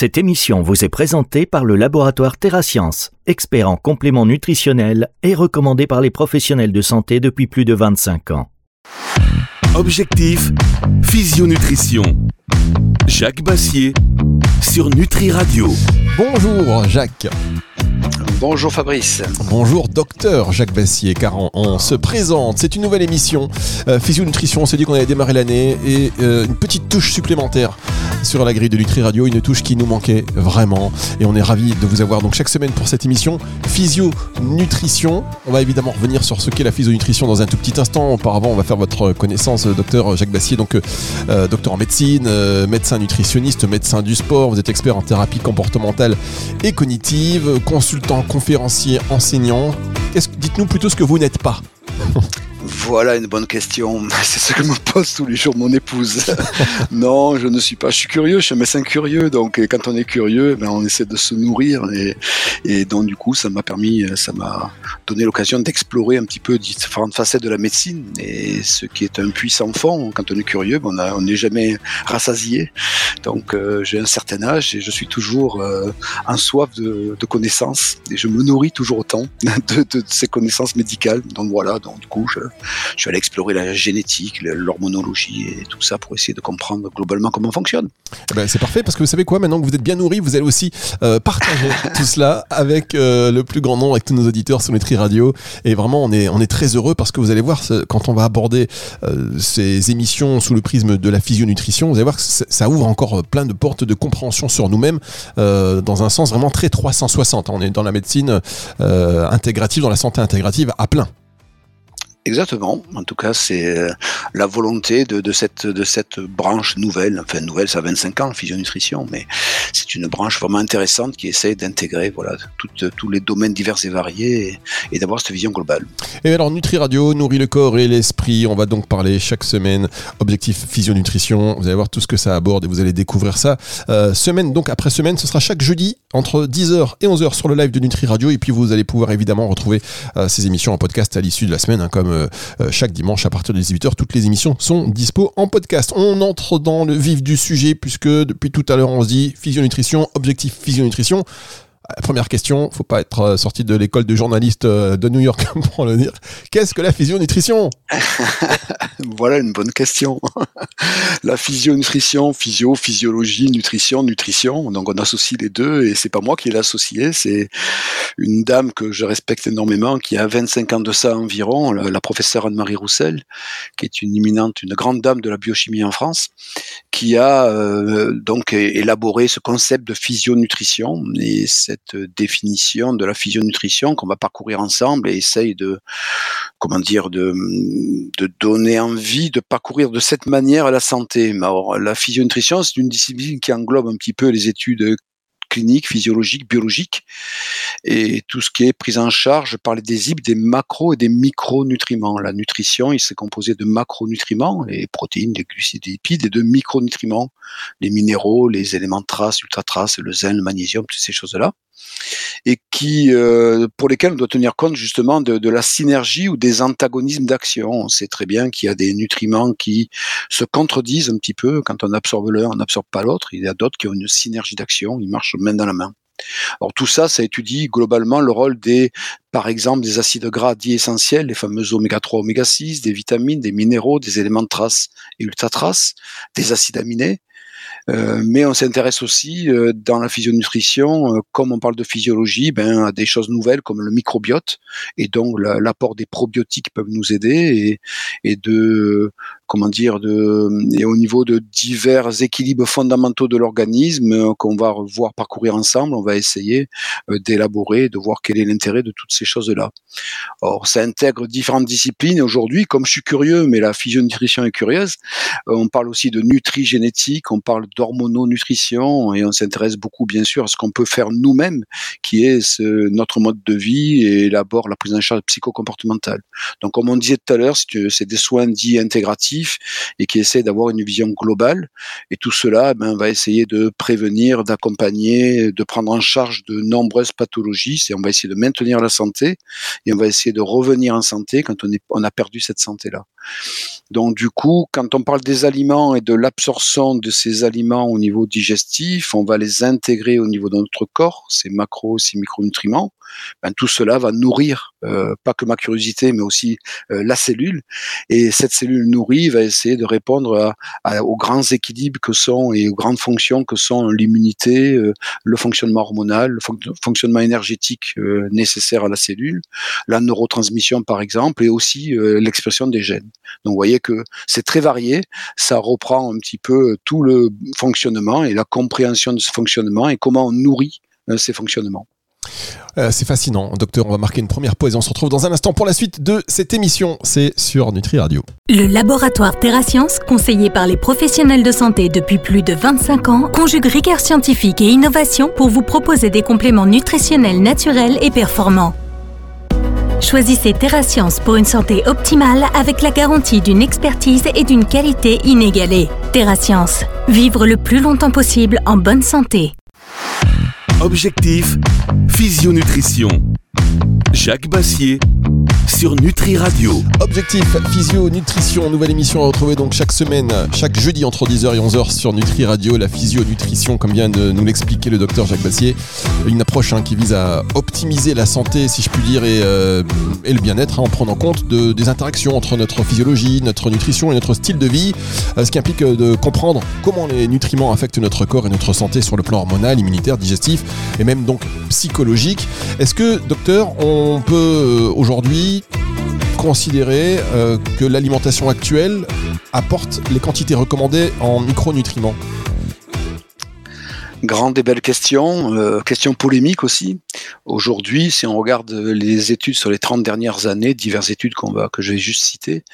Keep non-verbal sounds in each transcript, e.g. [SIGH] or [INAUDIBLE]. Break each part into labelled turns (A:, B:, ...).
A: Cette émission vous est présentée par le laboratoire TerraScience, expert en compléments nutritionnels et recommandé par les professionnels de santé depuis plus de 25 ans.
B: Objectif, physionutrition. Jacques Bassier sur Nutri Radio.
C: Bonjour Jacques.
D: Bonjour Fabrice.
C: Bonjour docteur Jacques Bassier, car on, se présente. C'est une nouvelle émission euh, Physio Nutrition. On s'est dit qu'on allait démarrer l'année et euh, une petite touche supplémentaire sur la grille de Nutri Radio, une touche qui nous manquait vraiment. Et on est ravis de vous avoir donc chaque semaine pour cette émission Physio Nutrition. On va évidemment revenir sur ce qu'est la physio nutrition dans un tout petit instant. Auparavant, on va faire votre connaissance, docteur Jacques Bassier, donc euh, docteur en médecine, médecin nutritionniste, médecin du sport. Vous êtes expert en thérapie comportementale et cognitive, consultant conférencier, enseignant. Dites-nous plutôt ce que vous n'êtes pas.
D: Voilà une bonne question. [LAUGHS] C'est ce que me pose tous les jours mon épouse. [LAUGHS] non, je ne suis pas. Je suis curieux. Je suis un médecin curieux. Donc, quand on est curieux, ben, on essaie de se nourrir. Et, donc, du coup, ça m'a permis, ça m'a donné l'occasion d'explorer un petit peu différentes facettes de la médecine. Et ce qui est un puissant fond, quand on est curieux, ben, on n'est jamais rassasié. Donc, euh, j'ai un certain âge et je suis toujours euh, en soif de, connaissances. Et je me nourris toujours autant [LAUGHS] de, de, de ces connaissances médicales. Donc, voilà. Donc, du coup, je, je suis allé explorer la génétique, l'hormonologie et tout ça pour essayer de comprendre globalement comment on fonctionne.
C: Eh ben, c'est parfait parce que vous savez quoi, maintenant que vous êtes bien nourri, vous allez aussi euh, partager [LAUGHS] tout cela avec euh, le plus grand nombre, avec tous nos auditeurs sur Nutri Radio. Et vraiment, on est, on est très heureux parce que vous allez voir, quand on va aborder euh, ces émissions sous le prisme de la physionutrition, vous allez voir que ça ouvre encore plein de portes de compréhension sur nous-mêmes dans un sens vraiment très 360. On est dans la médecine intégrative, dans la santé intégrative à plein.
D: Exactement. En tout cas, c'est euh, la volonté de, cette, branche nouvelle. Enfin, nouvelle, ça a 25 ans, la physionutrition, mais c'est une branche vraiment intéressante qui essaie d'intégrer voilà, tous les domaines divers et variés et, d'avoir cette vision globale.
C: Et alors, Nutri Radio nourrit le corps et l'esprit. On va donc parler chaque semaine objectif physionutrition. Vous allez voir tout ce que ça aborde et vous allez découvrir ça. Euh, semaine donc après semaine, ce sera chaque jeudi entre 10h et 11h sur le live de Nutri Radio. Et puis, vous allez pouvoir évidemment retrouver euh, ces émissions en podcast à l'issue de la semaine, hein, comme euh, euh, chaque dimanche à partir de 18h. Toutes les émissions sont dispo en podcast. On entre dans le vif du sujet puisque depuis tout à l'heure on se dit physionutrition, objectif physionutrition. Euh, première question, faut pas être sorti de l'école de journaliste de New York [LAUGHS] pour le dire. Qu'est-ce que la physionutrition? [LAUGHS]
D: Voilà une bonne question. [LAUGHS] la physio-nutrition, physio, physiologie, nutrition, nutrition. Donc on associe les deux et c'est pas moi qui l'ai associé, c'est une dame que je respecte énormément qui a 25 ans de ça environ, la, professeure Anne-Marie Roussel, qui est une imminente, une grande dame de la biochimie en France, qui a euh, donc élaboré ce concept de physionutrition et cette définition de la physionutrition qu'on va parcourir ensemble et essaye de comment dire de de donner envie de parcourir de cette manière la santé. Alors, la physionutrition, c'est une discipline qui englobe un petit peu les études cliniques, physiologiques, biologiques, et tout ce qui est prise en charge par les désibles des macro et des micronutriments. La nutrition, il s'est composé de macronutriments, les protéines, les glucides, les lipides, et de micronutriments, les minéraux, les éléments traces, ultra traces, le zinc, le magnésium, toutes ces choses-là et qui, euh, pour lesquels on doit tenir compte justement de, la synergie ou des antagonismes d'action. On sait très bien qu'il y a des nutriments qui se contredisent un petit peu. Quand on absorbe l'un, on n'absorbe pas l'autre. Il y a d'autres qui ont une synergie d'action. Ils marchent main dans la main. Alors tout ça, ça étudie globalement le rôle des, par exemple, des acides gras dits essentiels, les fameux oméga 3, oméga 6, des vitamines, des minéraux, des éléments de trace et ultra traces, des acides aminés, euh, mais on s'intéresse aussi euh, dans la physionutrition, euh, comme on parle de physiologie, ben, à des choses nouvelles comme le microbiote. Et donc l'apport des probiotiques peuvent nous aider et, et de comment dire et au niveau de divers équilibres fondamentaux de l'organisme qu'on va voir parcourir ensemble, on va essayer d'élaborer, de voir quel est l'intérêt de toutes ces choses-là. Or, ça intègre différentes disciplines aujourd'hui. Comme je suis curieux, mais la physionutrition est curieuse, on parle aussi de nutri-génétique, on parle d'hormononutrition et on s'intéresse beaucoup bien sûr à ce qu'on peut faire nous-mêmes, qui est notre mode de vie et élabore la prise en charge psychocomportementale. Donc comme on disait tout à l'heure, c'est des soins dits intégratifs et qui essaie d'avoir une vision globale. Et tout cela ben, va essayer de prévenir, d'accompagner, de prendre en charge de nombreuses pathologies. Et on va essayer de maintenir la santé et on va essayer de revenir en santé quand on a perdu cette santé-là. Donc du coup, quand on parle des aliments et de l'absorption de ces aliments au niveau digestif, on va les intégrer au niveau de notre corps, ces macros, ces micronutriments. Ben, tout cela va nourrir euh, pas que ma curiosité, mais aussi euh, la cellule. Et cette cellule nourrie va essayer de répondre à, aux grands équilibres que sont et aux grandes fonctions que sont l'immunité, euh, le fonctionnement hormonal, le fonctionnement énergétique nécessaire à la cellule, la neurotransmission par exemple, et aussi l'expression des gènes. Donc vous voyez que c'est très varié, ça reprend un petit peu tout le fonctionnement et la compréhension de ce fonctionnement et comment on nourrit ces fonctionnements.
C: Euh, c'est fascinant, docteur. On va marquer une première pause et on se retrouve dans un instant pour la suite de cette émission. C'est sur Nutri Radio.
E: Le laboratoire TerraScience, conseillé par les professionnels de santé depuis plus de 25 ans, conjugue rigueur scientifique et innovation pour vous proposer des compléments nutritionnels naturels et performants. Choisissez TerraScience pour une santé optimale avec la garantie d'une expertise et d'une qualité inégalée. TerraScience, vivre le plus longtemps possible en bonne santé.
B: Objectif, physionutrition. Jacques Bassier sur Nutri Radio.
C: Objectif Physio Nutrition, nouvelle émission à retrouver donc chaque semaine, chaque jeudi entre 10h et 11h sur Nutri Radio, la physio nutrition comme vient de nous l'expliquer le docteur Jacques Bassier, une approche hein, qui vise à optimiser la santé si je puis dire et, euh, le bien-être hein, en prenant compte de, des interactions entre notre physiologie, notre nutrition et notre style de vie, euh, ce qui implique euh, de comprendre comment les nutriments affectent notre corps et notre santé sur le plan hormonal, immunitaire, digestif et même donc psychologique. Est-ce que on peut aujourd'hui considérer euh, que l'alimentation actuelle apporte les quantités recommandées en micronutriments
D: Grande et belle question, euh, question polémique aussi. Aujourd'hui, si on regarde les études sur les 30 dernières années, diverses études qu'on que je juste citer,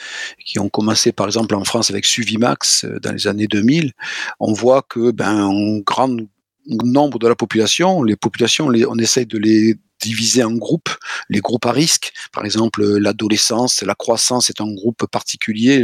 D: qui ont commencé par exemple en France avec Suvimax euh, dans les années 2000, on voit que ben, grand nombre de la population, les populations, on essaye de les divisés en groupes, les groupes à risque, par exemple l'adolescence, la croissance est un groupe particulier,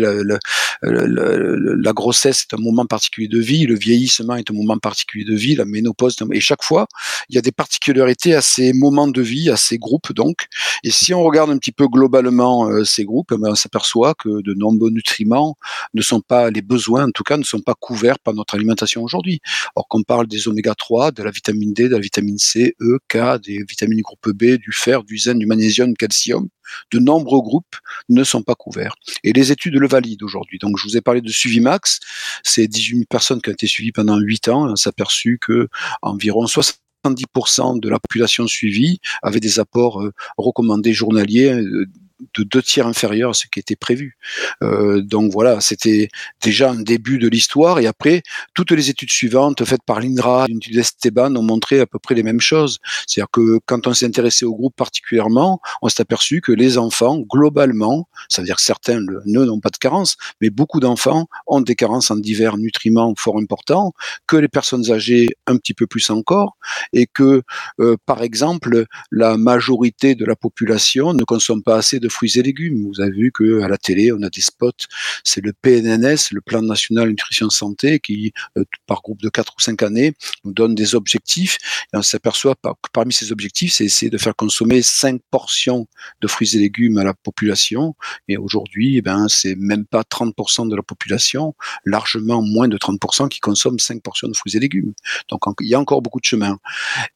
D: la, grossesse est un moment particulier de vie, le vieillissement est un moment particulier de vie, la ménopause, et chaque fois, il y a des particularités à ces moments de vie, à ces groupes donc. Et si on regarde un petit peu globalement euh, ces groupes, ben, on s'aperçoit que de nombreux nutriments ne sont pas, les besoins en tout cas, ne sont pas couverts par notre alimentation aujourd'hui. Or qu'on parle des oméga 3, de la vitamine D, de la vitamine C, E, K, des vitamines groupe B, du fer, du zen, du magnésium, du calcium, de nombreux groupes ne sont pas couverts. Et les études le valident aujourd'hui. Donc, je vous ai parlé de Suivimax. C'est 18 000 personnes qui ont été suivies pendant 8 ans. On s'est aperçu que environ 70% de la population suivie avait des apports euh, recommandés journaliers euh, de deux tiers inférieur à ce qui était prévu. Euh, donc voilà, c'était déjà un début de l'histoire. Et après, toutes les études suivantes faites par l'INRA, l'Institut Esteban, ont montré à peu près les mêmes choses. C'est-à-dire que quand on s'est intéressé au groupe particulièrement, on s'est aperçu que les enfants, globalement, ça veut dire que certains n'ont pas de carence, mais beaucoup d'enfants ont des carences en divers nutriments fort importants, que les personnes âgées un petit peu plus encore, et que, euh, par exemple, la majorité de la population ne consomme pas assez de fruits et légumes. Vous avez vu que à la télé, on a des spots. C'est le PNNS, le Plan national nutrition santé, qui euh, par groupe de 4 ou 5 années nous donne des objectifs. Et on s'aperçoit que parmi ces objectifs, c'est essayer de faire consommer 5 portions de fruits et légumes à la population. Et aujourd'hui, eh ben c'est même pas 30% de la population, largement moins de 30% qui consomment 5 portions de fruits et légumes. Donc il y a encore beaucoup de chemin.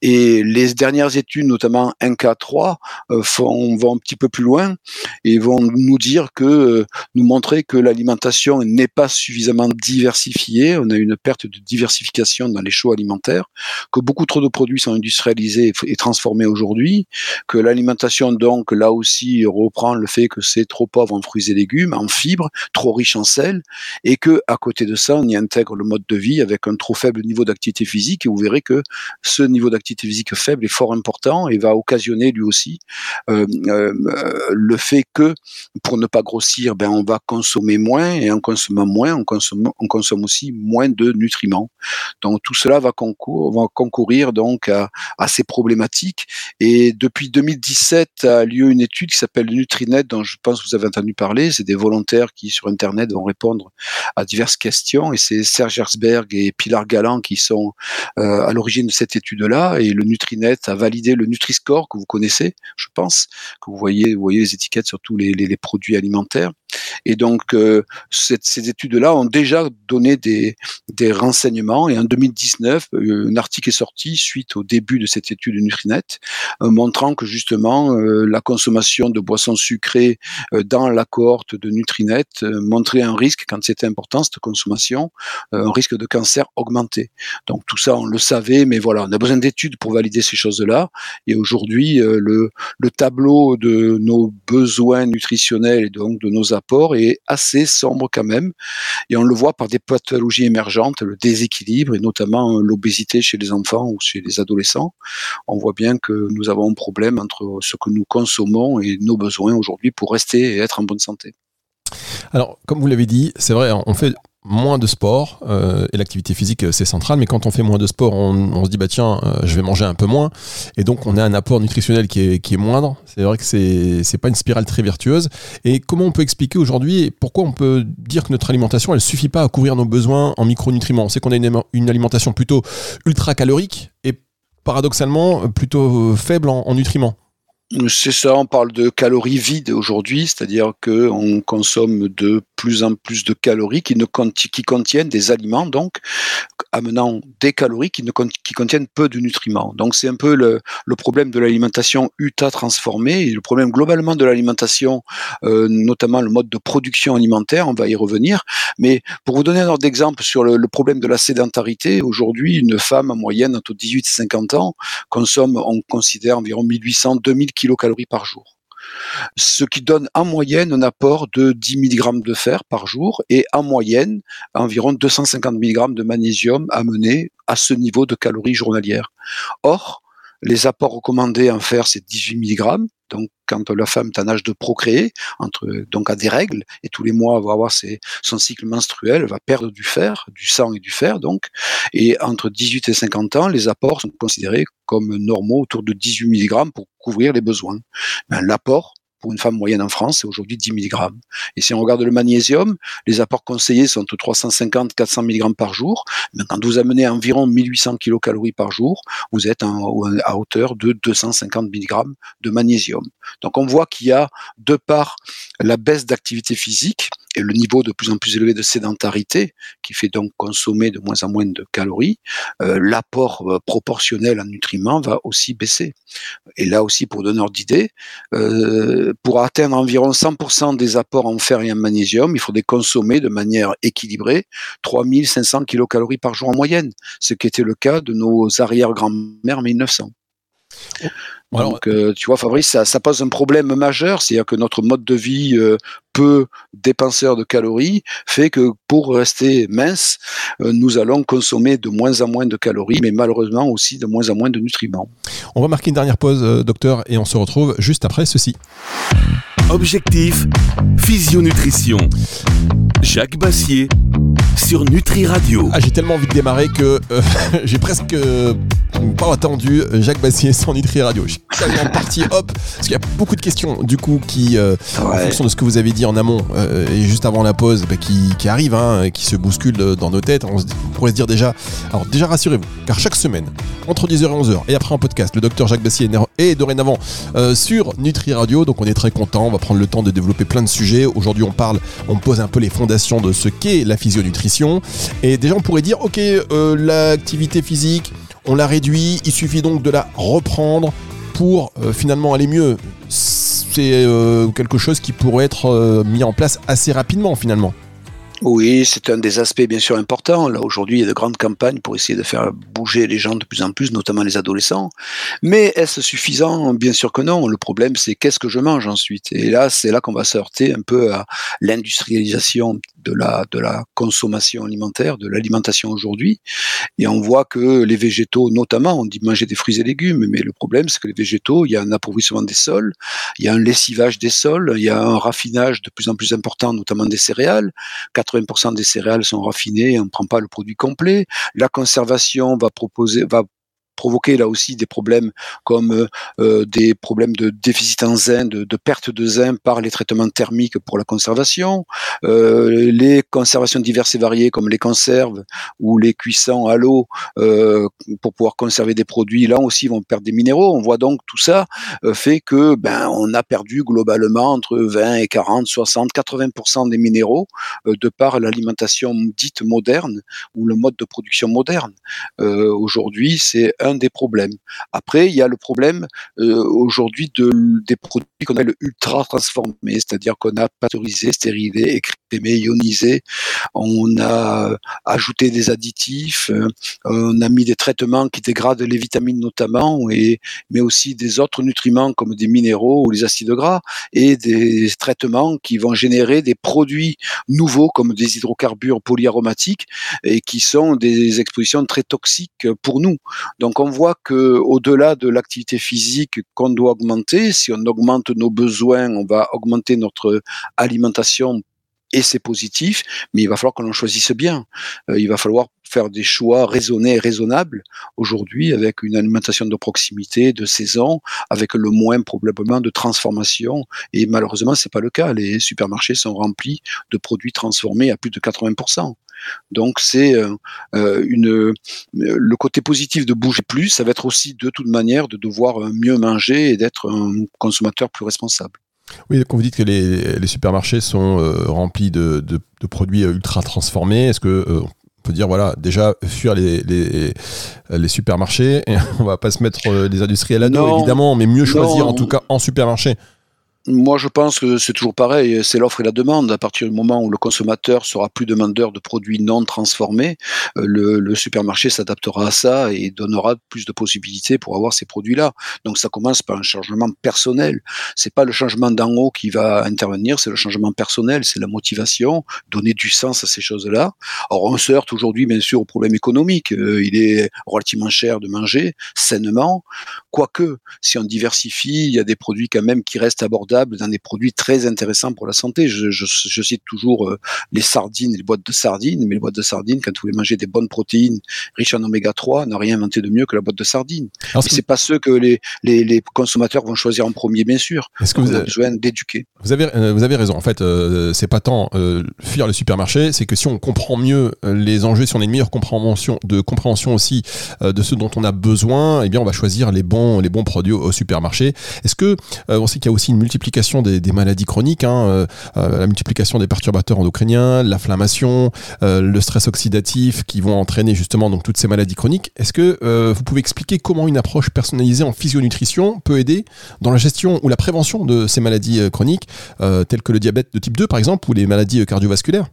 D: Et les dernières études, notamment 1K3, euh, font, vont un petit peu plus loin et vont nous dire que euh, nous montrer que l'alimentation n'est pas suffisamment diversifiée, on a une perte de diversification dans les choix alimentaires, que beaucoup trop de produits sont industrialisés et transformés aujourd'hui, que l'alimentation donc là aussi reprend le fait que c'est trop pauvre en fruits et légumes, en fibres, trop riche en sel, et que à côté de ça on y intègre le mode de vie avec un trop faible niveau d'activité physique et vous verrez que ce niveau d'activité physique faible est fort important et va occasionner lui aussi euh, euh, le fait que pour ne pas grossir, ben on va consommer moins et en consommant moins, on consomme, on consomme aussi moins de nutriments. Donc tout cela va, concourir donc à, à, ces problématiques. Et depuis 2017 a lieu une étude qui s'appelle Nutrinet, dont je pense que vous avez entendu parler. C'est des volontaires qui sur Internet vont répondre à diverses questions. Et c'est Serge Herzberg et Pilar Galland qui sont euh, à l'origine de cette étude-là. Et le Nutrinet a validé le Nutri-Score que vous connaissez, je pense, que vous voyez, vous voyez les étiquettes sur tous les produits alimentaires. Et donc, euh, ces études-là ont déjà donné des, renseignements. Et en 2019, euh, un article est sorti suite au début de cette étude de Nutrinet, euh, montrant que justement euh, la consommation de boissons sucrées dans la cohorte de Nutrinet montrait un risque, quand c'était important, cette consommation, un risque de cancer augmenté. Donc tout ça, on le savait, mais voilà, on a besoin d'études pour valider ces choses-là. Et aujourd'hui, le tableau de nos besoins nutritionnels et donc de nos apports est assez sombre quand même. Et on le voit par des pathologies émergentes, le déséquilibre et notamment l'obésité chez les enfants ou chez les adolescents. On voit bien que nous avons un problème entre ce que nous consommons et nos besoins aujourd'hui pour rester et être en bonne santé.
C: Alors, comme vous l'avez dit, c'est vrai, on fait moins de sport euh, et l'activité physique c'est central mais quand on fait moins de sport on, se dit bah tiens euh, je vais manger un peu moins. Et donc on a un apport nutritionnel qui est, qui est moindre. C'est vrai que c'est pas une spirale très vertueuse. Et comment on peut expliquer aujourd'hui pourquoi on peut dire que notre alimentation elle suffit pas à couvrir nos besoins en micronutriments? On sait qu'on a une, une alimentation plutôt ultra calorique et paradoxalement plutôt faible en, en nutriments.
D: C'est ça, on parle de calories vides aujourd'hui, c'est-à-dire que on consomme de plus en plus de calories qui, ne, qui contiennent des aliments, donc amenant des calories qui, ne, qui contiennent peu de nutriments. Donc c'est un peu le, problème de l'alimentation UTA transformée et le problème globalement de l'alimentation, euh, notamment le mode de production alimentaire, on va y revenir. Mais pour vous donner un ordre d'exemple sur le, le, problème de la sédentarité, aujourd'hui une femme en moyenne entre 18 et 50 ans consomme, on considère environ 1800-2000 kilocalories par jour. Ce qui donne en moyenne un apport de 10 mg de fer par jour et en moyenne environ 250 mg de magnésium amené à ce niveau de calories journalières. Or, les apports recommandés en fer, c'est 18 mg. Donc, quand la femme est en âge de procréer, entre, donc a des règles, et tous les mois va avoir son cycle menstruel, elle va perdre du fer, du sang et du fer, donc. Et entre 18 et 50 ans, les apports sont considérés comme normaux, autour de 18 mg pour couvrir les besoins. Ben, L'apport pour une femme moyenne en France, c'est aujourd'hui 10 mg. Et si on regarde le magnésium, les apports conseillés sont entre 350 et 400 mg par jour. Mais quand vous amenez environ 1800 kcal par jour, vous êtes à hauteur de 250 mg de magnésium. Donc on voit qu'il y a, de par la baisse d'activité physique, et le niveau de plus en plus élevé de sédentarité, qui fait donc consommer de moins en moins de calories, euh, l'apport euh, proportionnel en nutriments va aussi baisser. Et là aussi, pour donner d'idée, euh, pour atteindre environ 100% des apports en fer et en magnésium, il faudrait consommer de manière équilibrée 3500 kilocalories par jour en moyenne, ce qui était le cas de nos arrière-grand-mères 1900. Donc, euh, tu vois, Fabrice, ça, ça, pose un problème majeur, c'est-à-dire que notre mode de vie euh, peu dépenseur de calories fait que pour rester mince, euh, nous allons consommer de moins en moins de calories, mais malheureusement aussi de moins en moins de nutriments.
C: On va marquer une dernière pause, docteur, et on se retrouve juste après ceci.
B: Objectif, physionutrition. Jacques Bassier sur Nutri Radio.
C: Ah, j'ai tellement envie de démarrer que euh, [LAUGHS] j'ai presque euh, pas attendu Jacques Bassier sur Nutri Radio. Je suis tellement [LAUGHS] parti, hop, parce qu'il y a beaucoup de questions du coup qui, euh, ouais. en fonction de ce que vous avez dit en amont euh, et juste avant la pause, bah, qui, qui arrivent, hein, qui se bousculent dans nos têtes. On, pourrait se dire déjà, alors déjà rassurez-vous, car chaque semaine, entre 10h et 11h, et après en podcast, le docteur Jacques Bassier est dorénavant euh, sur Nutri Radio, donc on est très content. On va prendre le temps de développer plein de sujets. Aujourd'hui, on parle, on pose un peu les fondations de ce qu'est la physionutrition. Et déjà, on pourrait dire, ok, l'activité physique, on la réduit, il suffit donc de la reprendre pour euh, finalement aller mieux. C'est euh, quelque chose qui pourrait être mis en place assez rapidement finalement.
D: Oui, c'est un des aspects bien sûr importants. Là aujourd'hui, il y a de grandes campagnes pour essayer de faire bouger les gens de plus en plus, notamment les adolescents. Mais est-ce suffisant? Bien sûr que non. Le problème, c'est qu'est-ce que je mange ensuite? Et là, c'est là qu'on va se heurter un peu à l'industrialisation de la, de la consommation alimentaire, de l'alimentation aujourd'hui. Et on voit que les végétaux, notamment, on dit manger des fruits et légumes, mais le problème, c'est que les végétaux, il y a un appauvrissement des sols, il y a un lessivage des sols, il y a un raffinage de plus en plus important, notamment des céréales. 80% des céréales sont raffinées, on ne prend pas le produit complet. La conservation va proposer, va provoquer là aussi des problèmes comme euh, euh, des problèmes de déficit en zinc, de, perte de zinc par les traitements thermiques pour la conservation, euh, les conservations diverses et variées comme les conserves ou les cuissons à l'eau pour pouvoir conserver des produits, là aussi vont perdre des minéraux. On voit donc tout ça fait que ben on a perdu globalement entre 20 et 40, 60, 80% des minéraux de par l'alimentation dite moderne ou le mode de production moderne. Aujourd'hui, c'est des problèmes. Après, il y a le problème euh, aujourd'hui de, des produits qu'on appelle ultra transformés, c'est-à-dire qu'on a pasteurisé, stérilisé, écrémé, ionisé, on a ajouté des additifs, euh, on a mis des traitements qui dégradent les vitamines notamment, et, mais aussi des autres nutriments comme des minéraux ou les acides gras, et des traitements qui vont générer des produits nouveaux comme des hydrocarbures polyaromatiques et qui sont des expositions très toxiques pour nous. Donc on voit que au-delà de l'activité physique qu'on doit augmenter, si on augmente nos besoins, on va augmenter notre alimentation et c'est positif, mais il va falloir qu'on en choisisse bien. Euh, il va falloir faire des choix raisonnés et raisonnables aujourd'hui avec une alimentation de proximité, de saison, avec le moins probablement de transformation. Et malheureusement, c'est pas le cas. Les supermarchés sont remplis de produits transformés à plus de 80%. Donc c'est euh, euh, une le côté positif de bouger plus, ça va être aussi de toute manière de devoir mieux manger et d'être un consommateur plus responsable.
C: Oui, quand vous dites que les, supermarchés sont euh, remplis de, produits ultra transformés, est-ce que on peut dire voilà déjà fuir les, les, supermarchés et [LAUGHS] on va pas se mettre les industriels à dos évidemment, mais mieux choisir en tout cas en supermarché?
D: Moi, je pense que c'est toujours pareil, c'est l'offre et la demande. À partir du moment où le consommateur sera plus demandeur de produits non transformés, euh, le, supermarché s'adaptera à ça et donnera plus de possibilités pour avoir ces produits-là. Donc, ça commence par un changement personnel. C'est pas le changement d'en haut qui va intervenir, c'est le changement personnel, c'est la motivation, donner du sens à ces choses-là. Alors, on se heurte aujourd'hui, bien sûr, au problème économique. Euh, il est relativement cher de manger sainement, quoique si on diversifie, il y a des produits quand même qui restent abordables dans des produits très intéressants pour la santé. Je, je, cite toujours euh, les sardines, les boîtes de sardines, mais les boîtes de sardines, quand vous voulez manger des bonnes protéines riches en oméga 3, n'a rien inventé de mieux que la boîte de sardines. Ce c'est pas ceux que les, les, les, consommateurs vont choisir en premier, bien sûr. Est-ce que vous, avez besoin d'éduquer
C: Vous avez euh, vous avez raison. En fait, euh, c'est pas tant fuir le supermarché, c'est que si on comprend mieux les enjeux, si on a une meilleure compréhension de compréhension aussi de ce dont on a besoin, eh bien on va choisir les bons les bons produits au, supermarché. Est-ce que on sait qu'il y a aussi une multiplicité multiplication des, maladies chroniques, hein, euh, euh, la multiplication des perturbateurs endocriniens, l'inflammation, euh, le stress oxydatif qui vont entraîner justement toutes ces maladies chroniques. Est-ce que vous pouvez expliquer comment une approche personnalisée en physionutrition peut aider dans la gestion ou la prévention de ces maladies chroniques, telles que le diabète de type 2 par exemple, ou les maladies cardiovasculaires?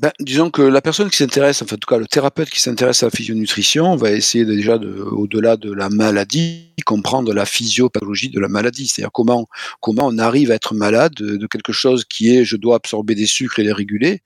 D: Ben, disons que la personne qui s'intéresse, enfin en tout cas le thérapeute qui s'intéresse à la physionutrition, va essayer déjà de, au-delà de la maladie, comprendre la physiopathologie de la maladie, c'est-à-dire comment comment on arrive à être malade de quelque chose qui est je dois absorber des sucres et les réguler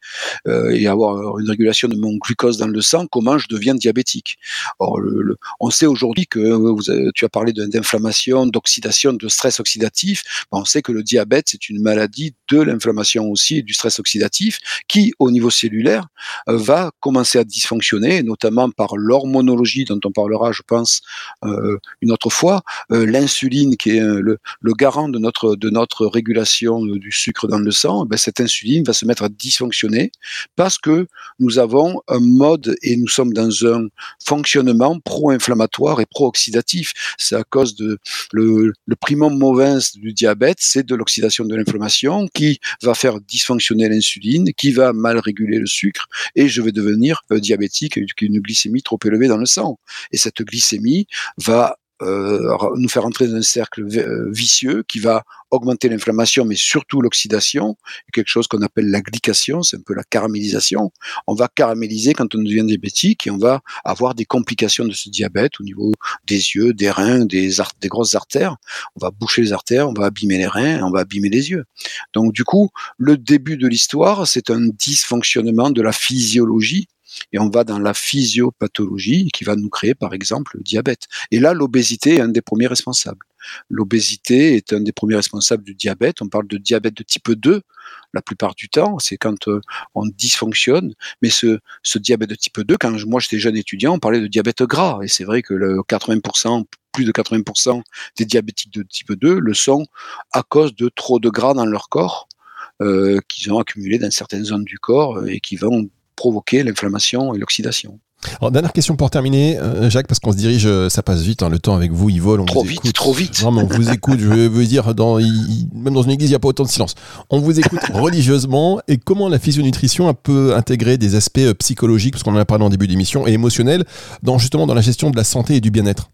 D: euh, et avoir une régulation de mon glucose dans le sang, comment je deviens diabétique. On sait aujourd'hui que vous tu as parlé d'inflammation, d'oxydation, de stress oxydatif. Ben, on sait que le diabète c'est une maladie de l'inflammation aussi et du stress oxydatif qui au niveau cellulaire euh, va commencer à dysfonctionner, notamment par l'hormonologie dont on parlera, je pense, euh, une autre fois. Euh, l'insuline, qui est le, garant de notre, de notre régulation du sucre dans le sang, ben, cette insuline va se mettre à dysfonctionner parce que nous avons un mode et nous sommes dans un fonctionnement pro-inflammatoire et pro-oxydatif. C'est à cause de le, le primum movens du diabète, c'est de l'oxydation de l'inflammation qui va faire dysfonctionner l'insuline, qui va mal réguler le sucre et je vais devenir euh, diabétique avec une glycémie trop élevée dans le sang. Et cette glycémie va nous faire entrer dans un cercle euh, vicieux qui va augmenter l'inflammation, mais surtout l'oxydation, quelque chose qu'on appelle la glycation, c'est un peu la caramélisation. On va caraméliser quand on devient diabétique et on va avoir des complications de ce diabète au niveau des yeux, des reins, des, des grosses artères. On va boucher les artères, on va abîmer les reins, on va abîmer les yeux. Donc du coup, le début de l'histoire, c'est un dysfonctionnement de la physiologie et on va dans la physiopathologie qui va nous créer par exemple le diabète. Et là, l'obésité est un des premiers responsables. L'obésité est un des premiers responsables du diabète. On parle de diabète de type 2 la plupart du temps, c'est quand euh, on dysfonctionne. Mais ce, ce, diabète de type 2, quand moi j'étais jeune étudiant, on parlait de diabète gras. Et c'est vrai que le 80%, plus de 80% des diabétiques de type 2 le sont à cause de trop de gras dans leur corps. Euh, qu'ils ont accumulé dans certaines zones du corps et qui vont provoquer l'inflammation et l'oxydation.
C: Alors, dernière question pour terminer, euh, Jacques, parce qu'on se dirige, euh, ça passe vite, hein, le temps avec vous, il vole. On
D: trop
C: vous
D: vite,
C: écoute.
D: trop vite.
C: Vraiment, on vous écoute, je veux dire, dans, même dans une église, il n'y a pas autant de silence. On vous écoute [LAUGHS] religieusement et comment la physionutrition peut intégrer des aspects euh, psychologiques, parce qu'on en a parlé en début d'émission, et émotionnels, dans, justement dans la gestion de la santé et du bien-être?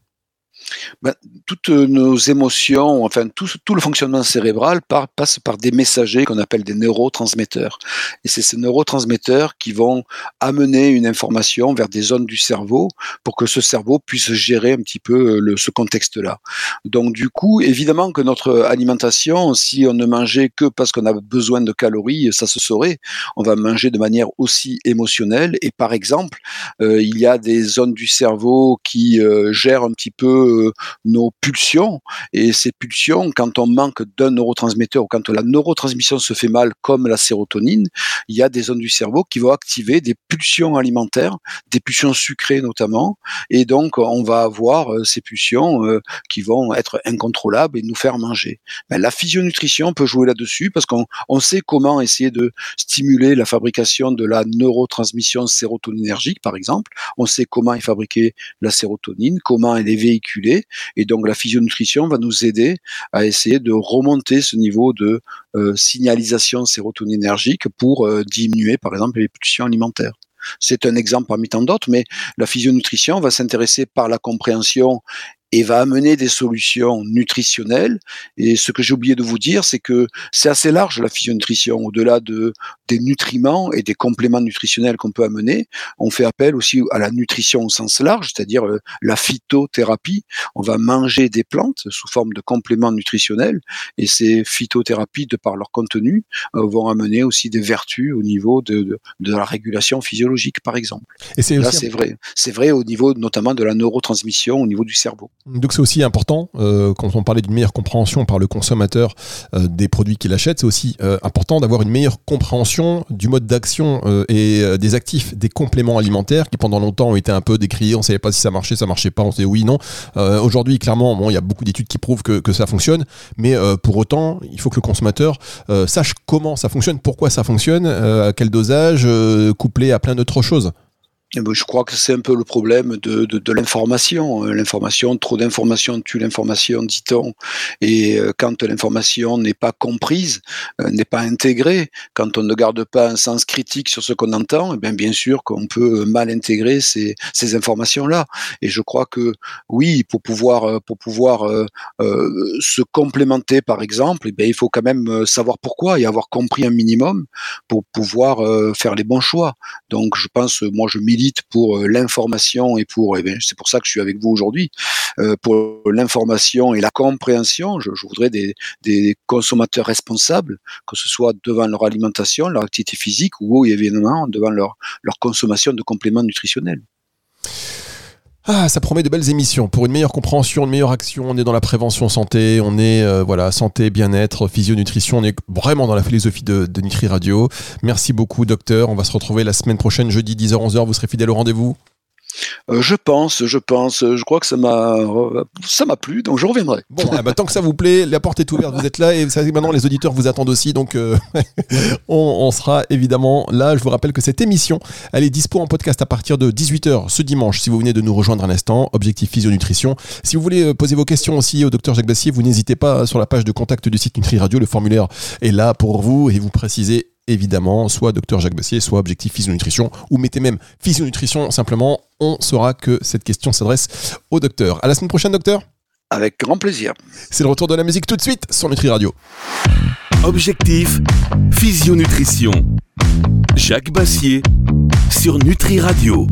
D: Ben, toutes nos émotions, enfin tout, le fonctionnement cérébral passe par des messagers qu'on appelle des neurotransmetteurs. Et c'est ces neurotransmetteurs qui vont amener une information vers des zones du cerveau pour que ce cerveau puisse gérer un petit peu le, ce contexte-là. Donc du coup, évidemment que notre alimentation, si on ne mangeait que parce qu'on a besoin de calories, ça se saurait. On va manger de manière aussi émotionnelle. Et par exemple, euh, il y a des zones du cerveau qui euh, gèrent un petit peu nos pulsions. Et ces pulsions, quand on manque d'un neurotransmetteur ou quand la neurotransmission se fait mal, comme la sérotonine, il y a des zones du cerveau qui vont activer des pulsions alimentaires, des pulsions sucrées notamment. Et donc, on va avoir euh, ces pulsions euh, qui vont être incontrôlables et nous faire manger. Ben, la physionutrition peut jouer là-dessus parce qu'on on sait comment essayer de stimuler la fabrication de la neurotransmission sérotoninergique, par exemple. On sait comment est fabriquer la sérotonine, comment elle est véhiculée et donc la physionutrition va nous aider à essayer de remonter ce niveau de euh, signalisation sérotoninergique pour euh, diminuer par exemple les pulsions alimentaires. C'est un exemple parmi tant d'autres, mais la physionutrition va s'intéresser par la compréhension et va amener des solutions nutritionnelles. Et ce que j'ai oublié de vous dire, c'est que c'est assez large la physionutrition. Au-delà de, des nutriments et des compléments nutritionnels qu'on peut amener, on fait appel aussi à la nutrition au sens large, c'est-à-dire euh, la phytothérapie. On va manger des plantes sous forme de compléments nutritionnels et ces phytothérapies, de par leur contenu, euh, vont amener aussi des vertus au niveau de, de, la régulation physiologique, par exemple. Et c'est Là, c'est vrai. C'est vrai au niveau notamment de la neurotransmission, au niveau du cerveau.
C: Donc c'est aussi important, euh, quand on parlait d'une meilleure compréhension par le consommateur euh, des produits qu'il achète, c'est aussi euh, important d'avoir une meilleure compréhension du mode d'action et des actifs des compléments alimentaires qui pendant longtemps ont été un peu décriés, on ne savait pas si ça marchait, ça marchait pas, on sait oui, non. Aujourd'hui, clairement, bon, il y a beaucoup d'études qui prouvent que, ça fonctionne, mais pour autant, il faut que le consommateur sache comment ça fonctionne, pourquoi ça fonctionne, à quel dosage, couplé à plein d'autres choses.
D: Eh ben, je crois que c'est un peu le problème de, de, l'information. Euh, l'information, trop d'informations tue l'information, dit-on. Et euh, quand l'information n'est pas comprise, euh, n'est pas intégrée, quand on ne garde pas un sens critique sur ce qu'on entend, eh bien, bien sûr qu'on peut mal intégrer ces, ces informations-là. Et je crois que oui, pour pouvoir, pour pouvoir se complémenter, par exemple, eh bien, il faut quand même savoir pourquoi et avoir compris un minimum pour pouvoir faire les bons choix. Donc, je pense, moi, je milite pour euh, l'information et pour, eh c'est pour ça que je suis avec vous aujourd'hui, euh, pour l'information et la compréhension. Je, voudrais des, consommateurs responsables, que ce soit devant leur alimentation, leur activité physique ou évidemment devant leur consommation de compléments nutritionnels.
C: Ah, ça promet de belles émissions. Pour une meilleure compréhension, une meilleure action, on est dans la prévention santé, on est euh, voilà santé, bien-être, physionutrition, on est vraiment dans la philosophie de, de Nutri Radio. Merci beaucoup, docteur. On va se retrouver la semaine prochaine, jeudi 10h-11h. Vous serez fidèle au rendez-vous
D: euh, je pense, je pense. Je crois que ça m'a, ça m'a plu, donc je reviendrai.
C: Bon, eh ben, tant que ça vous plaît, la porte est ouverte, vous êtes là et maintenant les auditeurs vous attendent aussi, donc euh, [LAUGHS] on, sera évidemment là. Je vous rappelle que cette émission, elle est dispo en podcast à partir de 18h ce dimanche. Si vous venez de nous rejoindre un instant, Objectif Physio Nutrition. Si vous voulez euh, poser vos questions aussi au docteur Jacques Bassier, vous n'hésitez pas sur la page de contact du site Nutri Radio. Le formulaire est là pour vous et vous précisez évidemment, soit Docteur Jacques Bassier, soit Objectif Physionutrition, ou mettez même Physionutrition simplement, on saura que cette question s'adresse au docteur. À la semaine prochaine, docteur
D: Avec grand plaisir.
C: C'est le retour de la musique tout de suite sur Nutri Radio.
B: Objectif Physionutrition. Jacques Bassier sur Nutri Radio.